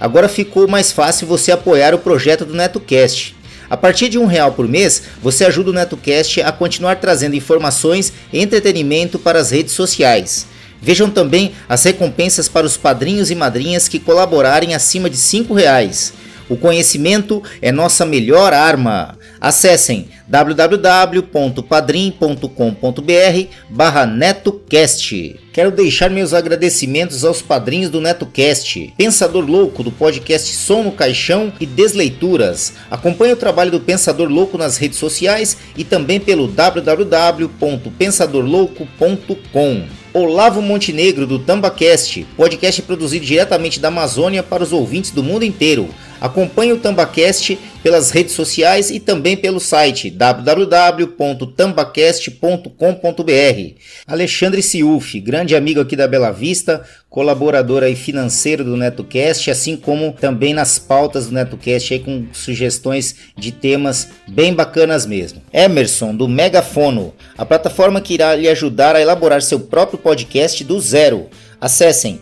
Agora ficou mais fácil você apoiar o projeto do NetoCast. A partir de um real por mês, você ajuda o NetoCast a continuar trazendo informações e entretenimento para as redes sociais. Vejam também as recompensas para os padrinhos e madrinhas que colaborarem acima de cinco reais. O conhecimento é nossa melhor arma. Acessem www.padrim.com.br barra NetoCast. Quero deixar meus agradecimentos aos padrinhos do NetoCast, Pensador Louco do podcast Som no Caixão e Desleituras. Acompanhe o trabalho do Pensador Louco nas redes sociais e também pelo www.pensadorlouco.com. Olavo Montenegro do Tambacast, podcast produzido diretamente da Amazônia para os ouvintes do mundo inteiro. Acompanhe o Tambacast pelas redes sociais e também pelo site www.tambacast.com.br. Alexandre Ciuf, grande amigo aqui da Bela Vista, colaborador aí financeiro do NetoCast, assim como também nas pautas do NetoCast aí com sugestões de temas bem bacanas mesmo. Emerson do Megafono, a plataforma que irá lhe ajudar a elaborar seu próprio podcast do zero. Acessem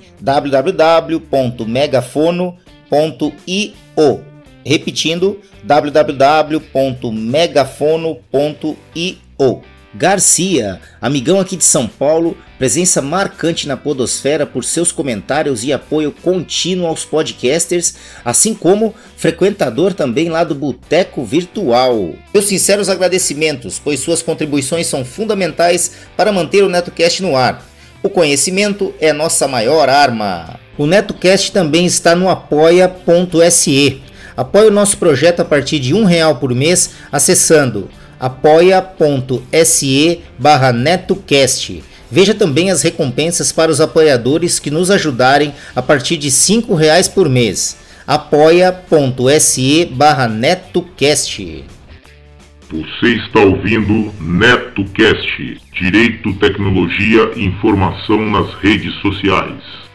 www.megafono.io. Repetindo, www.megafono.io. Garcia, amigão aqui de São Paulo, presença marcante na Podosfera por seus comentários e apoio contínuo aos podcasters, assim como frequentador também lá do Boteco Virtual. Meus sinceros agradecimentos, pois suas contribuições são fundamentais para manter o NetoCast no ar. O conhecimento é nossa maior arma. O NetoCast também está no apoia.se. Apoie o nosso projeto a partir de um real por mês acessando apoia.se barra netocast. Veja também as recompensas para os apoiadores que nos ajudarem a partir de cinco reais por mês. apoia.se barra netocast. Você está ouvindo NetoCast, Direito, Tecnologia e Informação nas redes sociais.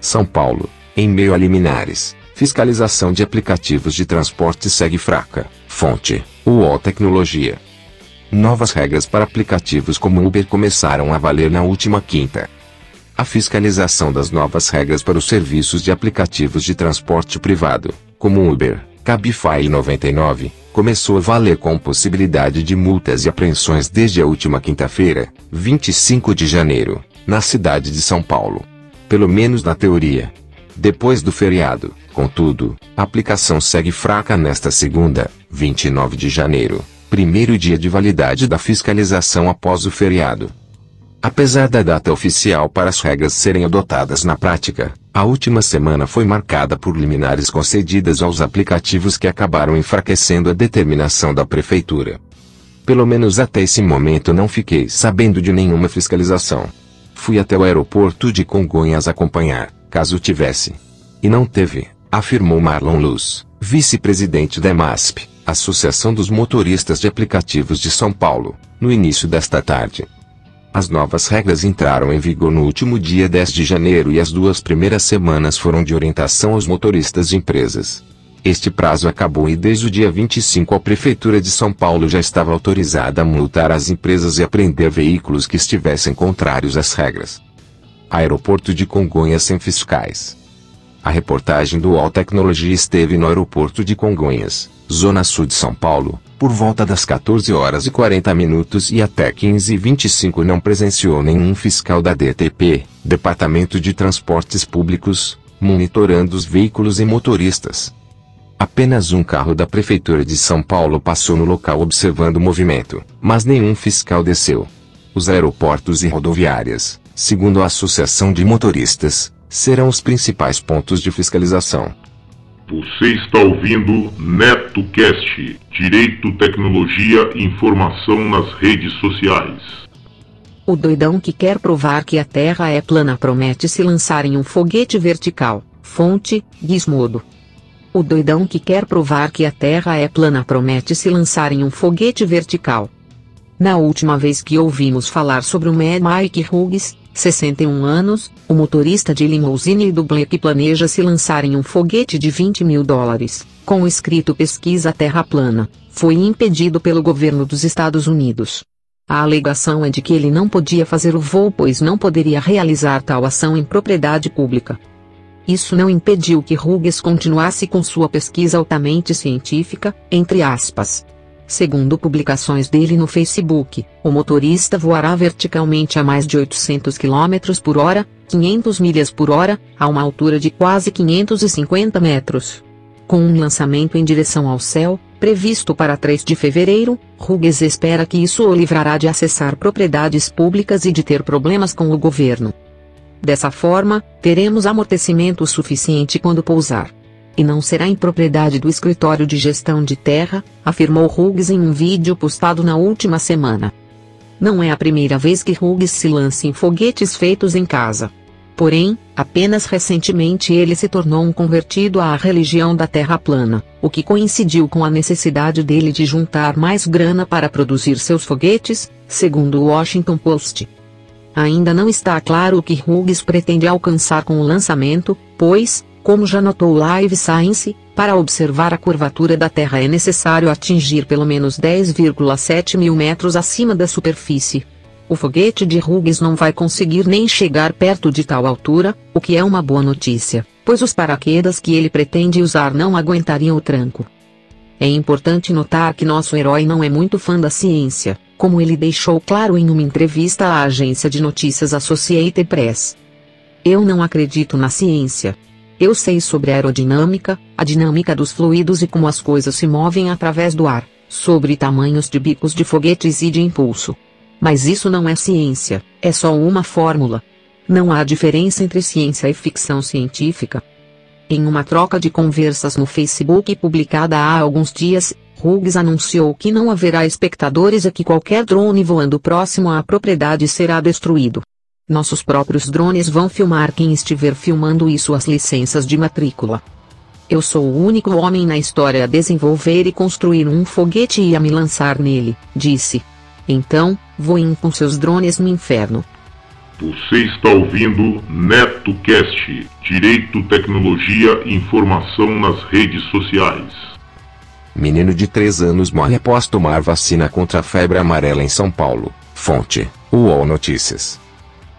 São Paulo, em meio a liminares. Fiscalização de aplicativos de transporte segue fraca. Fonte: UOL Tecnologia. Novas regras para aplicativos como Uber começaram a valer na última quinta. A fiscalização das novas regras para os serviços de aplicativos de transporte privado, como Uber, Cabify e 99, começou a valer com possibilidade de multas e apreensões desde a última quinta-feira, 25 de janeiro, na cidade de São Paulo. Pelo menos na teoria. Depois do feriado, contudo, a aplicação segue fraca nesta segunda, 29 de janeiro, primeiro dia de validade da fiscalização após o feriado. Apesar da data oficial para as regras serem adotadas na prática, a última semana foi marcada por liminares concedidas aos aplicativos que acabaram enfraquecendo a determinação da prefeitura. Pelo menos até esse momento não fiquei sabendo de nenhuma fiscalização. Fui até o aeroporto de Congonhas acompanhar, caso tivesse. E não teve, afirmou Marlon Luz, vice-presidente da EMASP, Associação dos Motoristas de Aplicativos de São Paulo, no início desta tarde. As novas regras entraram em vigor no último dia 10 de janeiro e as duas primeiras semanas foram de orientação aos motoristas de empresas. Este prazo acabou e desde o dia 25 a Prefeitura de São Paulo já estava autorizada a multar as empresas e apreender veículos que estivessem contrários às regras. Aeroporto de Congonhas sem fiscais. A reportagem do All Tecnologia esteve no aeroporto de Congonhas, zona sul de São Paulo, por volta das 14 horas e 40 minutos e até 15 e 25 não presenciou nenhum fiscal da DTP, Departamento de Transportes Públicos, monitorando os veículos e motoristas. Apenas um carro da Prefeitura de São Paulo passou no local observando o movimento, mas nenhum fiscal desceu. Os aeroportos e rodoviárias, segundo a Associação de Motoristas, serão os principais pontos de fiscalização. Você está ouvindo NetoCast Direito, Tecnologia e Informação nas redes sociais. O doidão que quer provar que a Terra é plana promete se lançar em um foguete vertical. Fonte: Gizmodo. O doidão que quer provar que a Terra é plana promete se lançar em um foguete vertical. Na última vez que ouvimos falar sobre o Mad Mike Hughes, 61 anos, o motorista de limousine dublê que planeja se lançar em um foguete de 20 mil dólares, com o escrito Pesquisa Terra Plana, foi impedido pelo governo dos Estados Unidos. A alegação é de que ele não podia fazer o voo pois não poderia realizar tal ação em propriedade pública. Isso não impediu que Hughes continuasse com sua pesquisa altamente científica, entre aspas. Segundo publicações dele no Facebook, o motorista voará verticalmente a mais de 800 km por hora, 500 milhas por hora, a uma altura de quase 550 metros. Com um lançamento em direção ao céu, previsto para 3 de fevereiro, Hughes espera que isso o livrará de acessar propriedades públicas e de ter problemas com o governo. Dessa forma, teremos amortecimento suficiente quando pousar. E não será em propriedade do escritório de gestão de terra, afirmou Hughes em um vídeo postado na última semana. Não é a primeira vez que Hughes se lança em foguetes feitos em casa. Porém, apenas recentemente ele se tornou um convertido à religião da Terra plana, o que coincidiu com a necessidade dele de juntar mais grana para produzir seus foguetes, segundo o Washington Post. Ainda não está claro o que Hughes pretende alcançar com o lançamento, pois, como já notou Live Science, para observar a curvatura da Terra é necessário atingir pelo menos 10,7 mil metros acima da superfície. O foguete de Hughes não vai conseguir nem chegar perto de tal altura, o que é uma boa notícia, pois os paraquedas que ele pretende usar não aguentariam o tranco. É importante notar que nosso herói não é muito fã da ciência, como ele deixou claro em uma entrevista à agência de notícias Associated Press. Eu não acredito na ciência. Eu sei sobre aerodinâmica, a dinâmica dos fluidos e como as coisas se movem através do ar, sobre tamanhos de bicos de foguetes e de impulso. Mas isso não é ciência, é só uma fórmula. Não há diferença entre ciência e ficção científica. Em uma troca de conversas no Facebook publicada há alguns dias, Hughes anunciou que não haverá espectadores e que qualquer drone voando próximo à propriedade será destruído. Nossos próprios drones vão filmar quem estiver filmando e suas licenças de matrícula. Eu sou o único homem na história a desenvolver e construir um foguete e a me lançar nele, disse. Então, voem com seus drones no inferno. Você está ouvindo NetoCast Direito, Tecnologia e Informação nas redes sociais. Menino de 3 anos morre após tomar vacina contra a febre amarela em São Paulo. Fonte: UOL Notícias.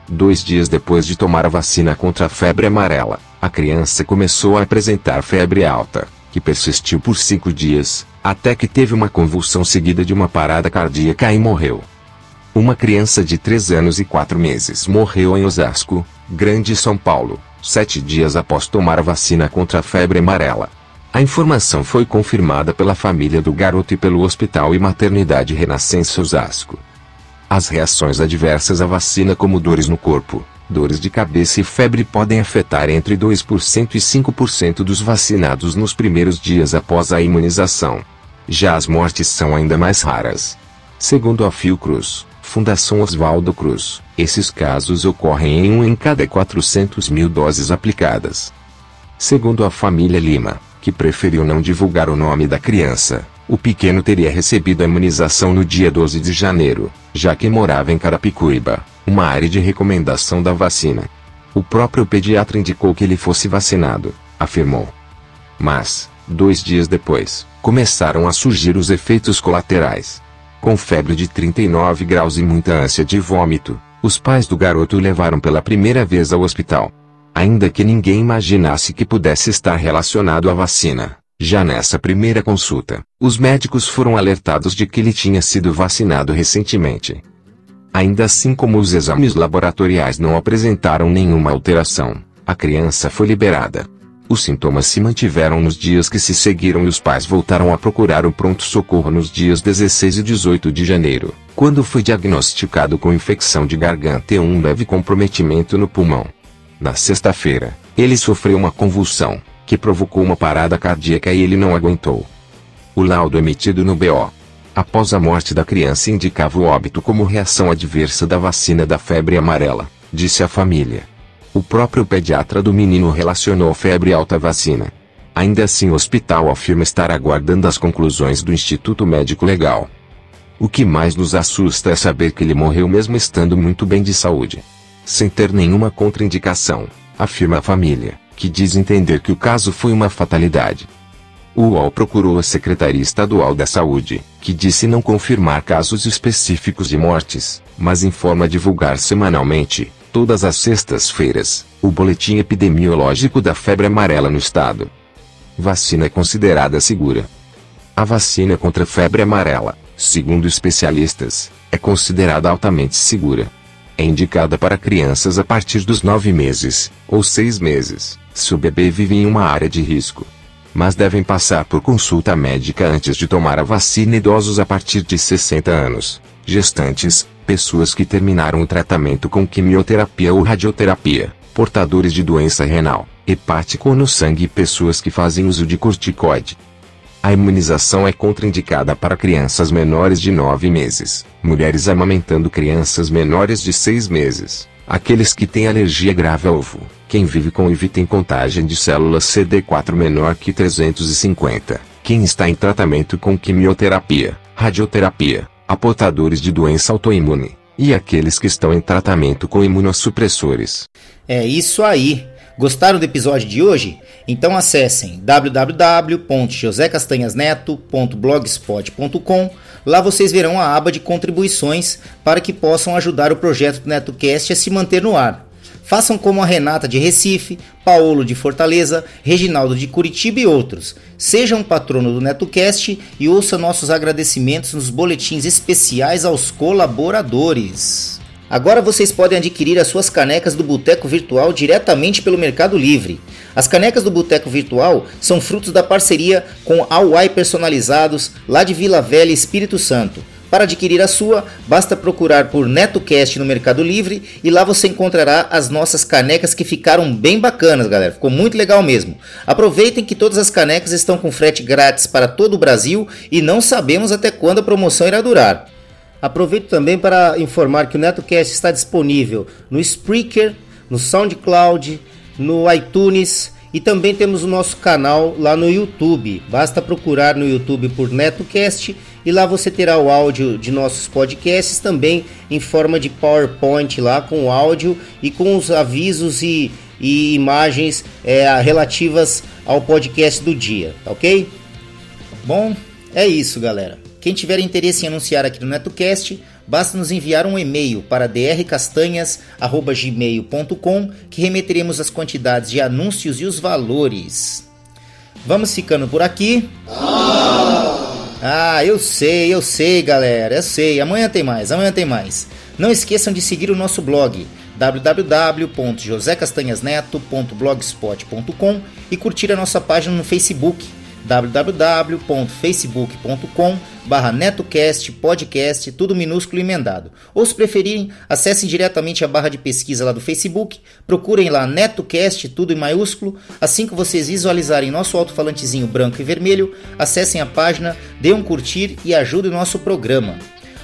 Dois dias depois de tomar a vacina contra a febre amarela, a criança começou a apresentar febre alta, que persistiu por cinco dias, até que teve uma convulsão seguida de uma parada cardíaca e morreu. Uma criança de 3 anos e 4 meses morreu em Osasco, Grande São Paulo, sete dias após tomar a vacina contra a febre amarela. A informação foi confirmada pela família do garoto e pelo Hospital e Maternidade Renascença Osasco. As reações adversas à vacina como dores no corpo, dores de cabeça e febre podem afetar entre 2% e 5% dos vacinados nos primeiros dias após a imunização. Já as mortes são ainda mais raras. Segundo a Fiocruz, Fundação Oswaldo Cruz, Esses casos ocorrem em um em cada 400 mil doses aplicadas. Segundo a família Lima, que preferiu não divulgar o nome da criança, o pequeno teria recebido a imunização no dia 12 de janeiro, já que morava em Carapicuíba, uma área de recomendação da vacina. O próprio pediatra indicou que ele fosse vacinado, afirmou. Mas, dois dias depois, começaram a surgir os efeitos colaterais. Com febre de 39 graus e muita ânsia de vômito, os pais do garoto o levaram pela primeira vez ao hospital. Ainda que ninguém imaginasse que pudesse estar relacionado à vacina, já nessa primeira consulta, os médicos foram alertados de que ele tinha sido vacinado recentemente. Ainda assim como os exames laboratoriais não apresentaram nenhuma alteração, a criança foi liberada. Os sintomas se mantiveram nos dias que se seguiram e os pais voltaram a procurar o pronto-socorro nos dias 16 e 18 de janeiro, quando foi diagnosticado com infecção de garganta e um leve comprometimento no pulmão. Na sexta-feira, ele sofreu uma convulsão, que provocou uma parada cardíaca e ele não aguentou. O laudo emitido no BO após a morte da criança indicava o óbito como reação adversa da vacina da febre amarela, disse a família. O próprio pediatra do menino relacionou febre alta à vacina. Ainda assim o hospital afirma estar aguardando as conclusões do Instituto Médico Legal. O que mais nos assusta é saber que ele morreu mesmo estando muito bem de saúde. Sem ter nenhuma contraindicação, afirma a família, que diz entender que o caso foi uma fatalidade. O UOL procurou a Secretaria Estadual da Saúde, que disse não confirmar casos específicos de mortes, mas informa divulgar semanalmente, todas as sextas-feiras, o boletim epidemiológico da febre amarela no estado. Vacina é considerada segura. A vacina contra a febre amarela, segundo especialistas, é considerada altamente segura. É indicada para crianças a partir dos 9 meses, ou 6 meses, se o bebê vive em uma área de risco mas devem passar por consulta médica antes de tomar a vacina idosos a partir de 60 anos, gestantes, pessoas que terminaram o tratamento com quimioterapia ou radioterapia, portadores de doença renal, hepático no sangue e pessoas que fazem uso de corticoide. A imunização é contraindicada para crianças menores de 9 meses, mulheres amamentando crianças menores de 6 meses, aqueles que têm alergia grave ao ovo, quem vive com HIV tem contagem de células CD4 menor que 350. Quem está em tratamento com quimioterapia, radioterapia, aportadores de doença autoimune, e aqueles que estão em tratamento com imunossupressores. É isso aí. Gostaram do episódio de hoje? Então acessem www.josecastanhasneto.blogspot.com. Lá vocês verão a aba de contribuições para que possam ajudar o projeto do NetoCast a se manter no ar. Façam como a Renata de Recife, Paulo de Fortaleza, Reginaldo de Curitiba e outros. Seja um patrono do NetoCast e ouça nossos agradecimentos nos boletins especiais aos colaboradores. Agora vocês podem adquirir as suas canecas do Boteco Virtual diretamente pelo Mercado Livre. As canecas do Boteco Virtual são frutos da parceria com a Uai Personalizados, lá de Vila Velha, Espírito Santo. Para adquirir a sua, basta procurar por NetoCast no Mercado Livre e lá você encontrará as nossas canecas que ficaram bem bacanas, galera. Ficou muito legal mesmo. Aproveitem que todas as canecas estão com frete grátis para todo o Brasil e não sabemos até quando a promoção irá durar. Aproveito também para informar que o NetoCast está disponível no Spreaker, no SoundCloud, no iTunes e também temos o nosso canal lá no YouTube. Basta procurar no YouTube por NetoCast e lá você terá o áudio de nossos podcasts também em forma de PowerPoint lá com o áudio e com os avisos e, e imagens é, relativas ao podcast do dia, tá ok? Bom, é isso, galera. Quem tiver interesse em anunciar aqui no NetoCast, basta nos enviar um e-mail para drcastanhas@gmail.com que remeteremos as quantidades de anúncios e os valores. Vamos ficando por aqui. Ah, eu sei, eu sei, galera, eu sei. Amanhã tem mais, amanhã tem mais. Não esqueçam de seguir o nosso blog www.josecastanhasneto.blogspot.com e curtir a nossa página no Facebook www.facebook.com barra netocast podcast, tudo minúsculo e emendado. Ou se preferirem, acessem diretamente a barra de pesquisa lá do Facebook, procurem lá netocast, tudo em maiúsculo, assim que vocês visualizarem nosso alto-falantezinho branco e vermelho, acessem a página, dêem um curtir e ajudem o nosso programa.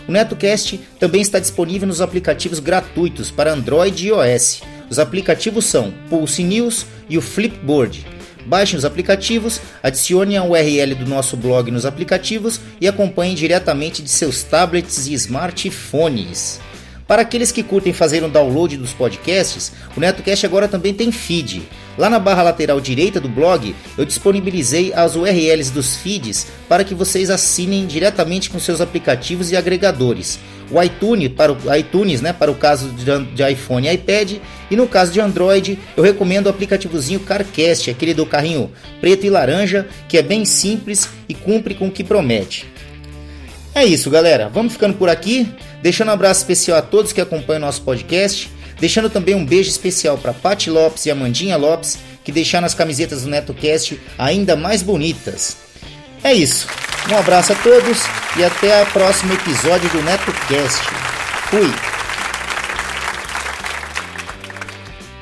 O NetoCast também está disponível nos aplicativos gratuitos para Android e iOS. Os aplicativos são Pulse News e o Flipboard. Baixem os aplicativos, adicione a URL do nosso blog nos aplicativos e acompanhem diretamente de seus tablets e smartphones. Para aqueles que curtem fazer um download dos podcasts, o NetoCast agora também tem feed. Lá na barra lateral direita do blog, eu disponibilizei as URLs dos feeds para que vocês assinem diretamente com seus aplicativos e agregadores. O iTunes para o iTunes, né, para o caso de, iPhone e iPad, e no caso de Android, eu recomendo o aplicativozinho CarCast, aquele do carrinho preto e laranja, que é bem simples e cumpre com o que promete. É isso, galera. Vamos ficando por aqui. Deixando um abraço especial a todos que acompanham nosso podcast. Deixando também um beijo especial para Pati Lopes e Amandinha Lopes, que deixaram as camisetas do NetoCast ainda mais bonitas. É isso. Um abraço a todos e até o próximo episódio do NetoCast. Fui!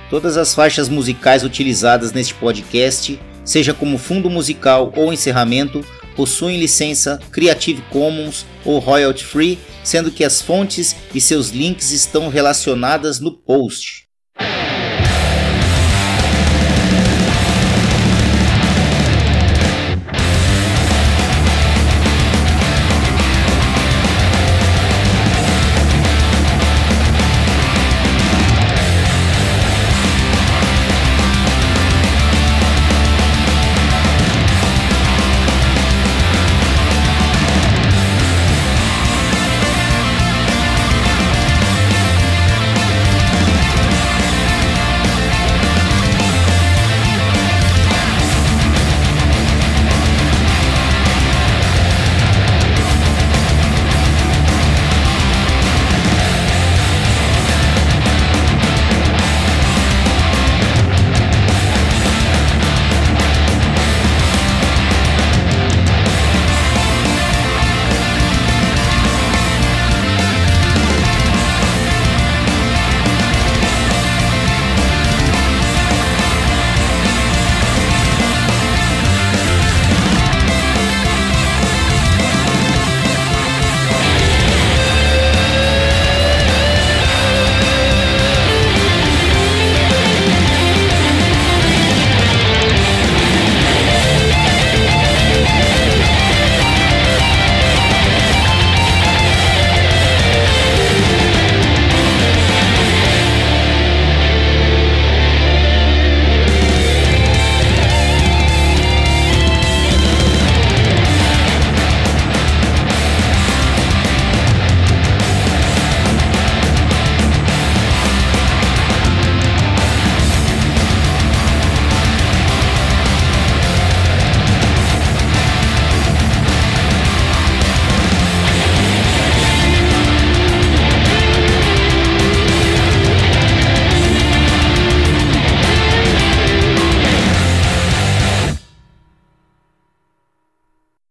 Todas as faixas musicais utilizadas neste podcast, seja como fundo musical ou encerramento, possuem licença Creative Commons ou royalty free, sendo que as fontes e seus links estão relacionadas no post.